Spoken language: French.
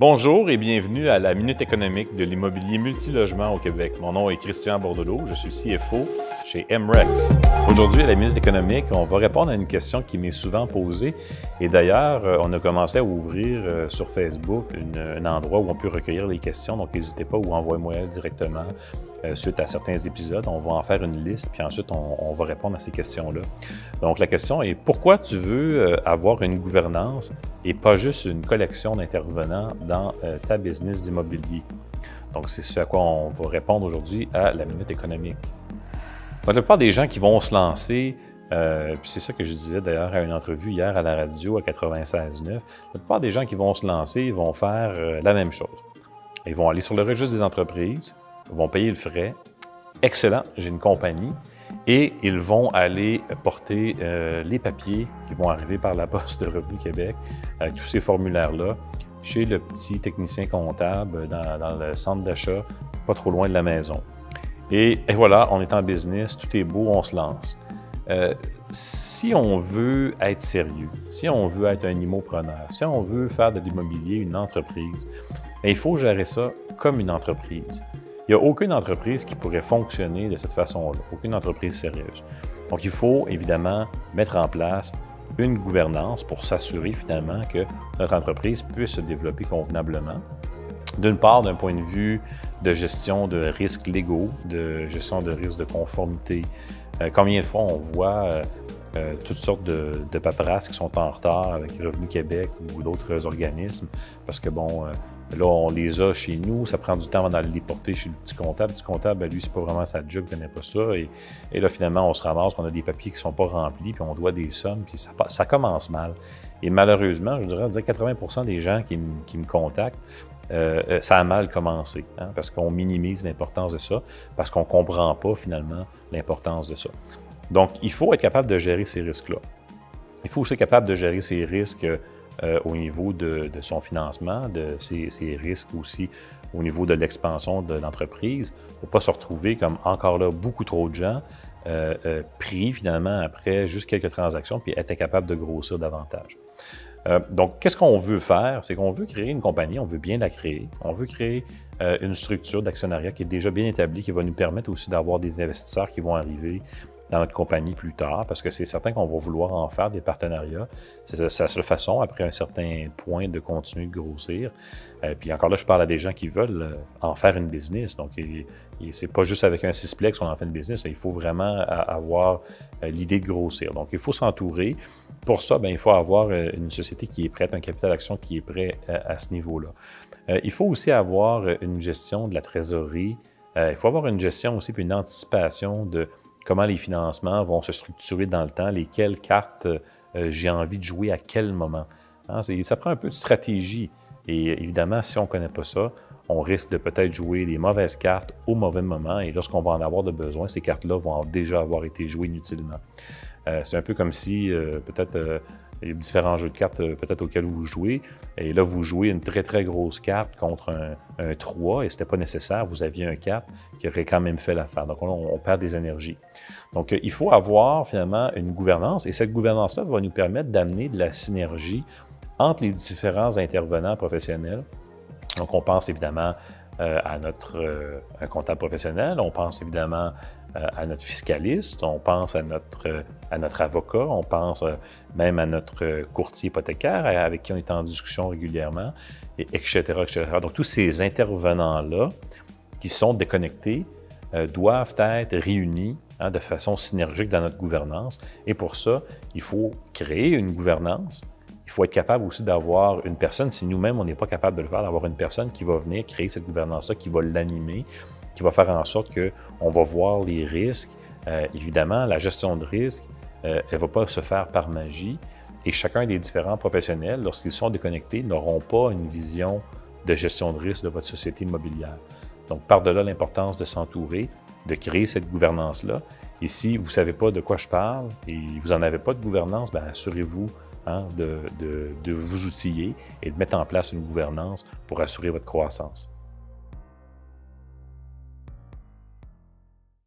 Bonjour et bienvenue à la Minute économique de l'immobilier multilogement au Québec. Mon nom est Christian Bordelot, je suis CFO chez MREX. Aujourd'hui, à la Minute économique, on va répondre à une question qui m'est souvent posée. Et d'ailleurs, euh, on a commencé à ouvrir euh, sur Facebook un endroit où on peut recueillir les questions. Donc, n'hésitez pas ou envoyez-moi directement euh, suite à certains épisodes. On va en faire une liste, puis ensuite, on, va répondre à ces questions-là. Donc, la question est pourquoi tu veux avoir une gouvernance et pas juste une collection d'intervenants dans euh, ta business d'immobilier. Donc, c'est ce à quoi on va répondre aujourd'hui à la minute économique. la plupart des gens qui vont se lancer, euh, puis c'est ça que je disais d'ailleurs à une entrevue hier à la radio à 96.9, la plupart des gens qui vont se lancer vont faire euh, la même chose. Ils vont aller sur le registre des entreprises, vont payer le frais. Excellent, j'ai une compagnie. Et ils vont aller porter les papiers qui vont arriver par la Poste de Revenu Québec, avec tous ces formulaires-là, chez le petit technicien comptable dans, le centre d'achat, pas trop loin de la maison. Et, voilà, on est en business, tout est beau, on se lance. Euh, si on veut être sérieux, si on veut être un immopreneur, si on veut faire de l'immobilier une entreprise, ben, il faut gérer ça comme une entreprise. Il n'y a aucune entreprise qui pourrait fonctionner de cette façon-là, aucune entreprise sérieuse. Donc, il faut évidemment mettre en place une gouvernance pour s'assurer finalement que notre entreprise puisse se développer convenablement. D'une part, d'un point de vue de gestion de risques légaux, de gestion de risques de conformité. Euh, combien de fois on voit euh, euh, toutes sortes de, de paperasses qui sont en retard avec Revenu Québec ou d'autres organismes? Parce que, bon, Là, on les a chez nous, ça prend du temps avant d'aller les porter chez le petit comptable. Le petit comptable, lui, c'est pas vraiment sa job, il connaît pas ça. Et, là, finalement, on se ramasse qu'on a des papiers qui sont pas remplis, puis on doit des sommes, puis ça, commence mal. Et malheureusement, je dirais, 80% des gens qui, me contactent, euh, euh, ça a mal commencé, hein, parce qu'on minimise l'importance de ça, parce qu'on comprend pas finalement l'importance de ça. Donc, il faut être capable de gérer ces risques-là. Il faut aussi être capable de gérer ces risques euh, au niveau de, son financement, de ses, risques aussi au niveau de l'expansion de l'entreprise, pour ne pas se retrouver comme encore là beaucoup trop de gens euh, euh, pris finalement après juste quelques transactions puis être incapable de grossir davantage. donc, qu'est-ce qu'on veut faire? C'est qu'on veut créer une compagnie, on veut bien la créer, on veut créer une structure d'actionnariat qui est déjà bien établie, qui va nous permettre aussi d'avoir des investisseurs qui vont arriver dans notre compagnie plus tard, parce que c'est certain qu'on va vouloir en faire des partenariats. C'est la seule façon, après un certain point, de continuer de grossir. Euh, puis encore là, je parle à des gens qui veulent euh, en faire une business. Donc, c'est pas juste avec un cisplex qu'on en fait une business. Il faut vraiment avoir euh, l'idée de grossir. Donc, il faut s'entourer. Pour ça, bien, il faut avoir une société qui est prête, un capital d'action qui est prêt à, ce niveau-là. il faut aussi avoir une gestion de la trésorerie. il faut avoir une gestion aussi, puis une anticipation de comment les financements vont se structurer dans le temps, lesquelles cartes euh, j'ai envie de jouer à quel moment. Hein, ça prend un peu de stratégie. Et évidemment, si on ne connaît pas ça, on risque de peut-être jouer des mauvaises cartes au mauvais moment. Et lorsqu'on va en avoir de besoin, ces cartes-là vont déjà avoir été jouées inutilement. Euh, c'est un peu comme si euh, peut-être il y a différents jeux de cartes euh, peut-être auxquels vous jouez. Et là, vous jouez une très, très grosse carte contre un, 3 et ce n'était pas nécessaire. Vous aviez un 4 qui aurait quand même fait l'affaire. Donc, on, perd des énergies. Donc, euh, il faut avoir finalement une gouvernance et cette gouvernance-là va nous permettre d'amener de la synergie entre les différents intervenants professionnels. Donc, on pense évidemment à notre un comptable professionnel, on pense évidemment euh, à notre fiscaliste, on pense à notre, euh, à notre avocat, on pense euh, même à notre courtier hypothécaire avec qui on est en discussion régulièrement, et etc., etc. Donc, tous ces intervenants-là qui sont déconnectés doivent être réunis hein, de façon synergique dans notre gouvernance. Et pour ça, il faut créer une gouvernance. Il faut être capable aussi d'avoir une personne, si nous-mêmes, on n'est pas capable de le faire, d'avoir une personne qui va venir créer cette gouvernance-là, qui va l'animer, qui va faire en sorte qu'on va voir les risques. Euh, évidemment, la gestion de risque, euh, elle ne va pas se faire par magie. Et chacun des différents professionnels, lorsqu'ils sont déconnectés, n'auront pas une vision de gestion de risque de votre société immobilière. Donc, par-delà l'importance de s'entourer, de créer cette gouvernance-là. Et si vous ne savez pas de quoi je parle et vous n'en avez pas de gouvernance, bien, assurez-vous hein, de, de vous outiller et de mettre en place une gouvernance pour assurer votre croissance.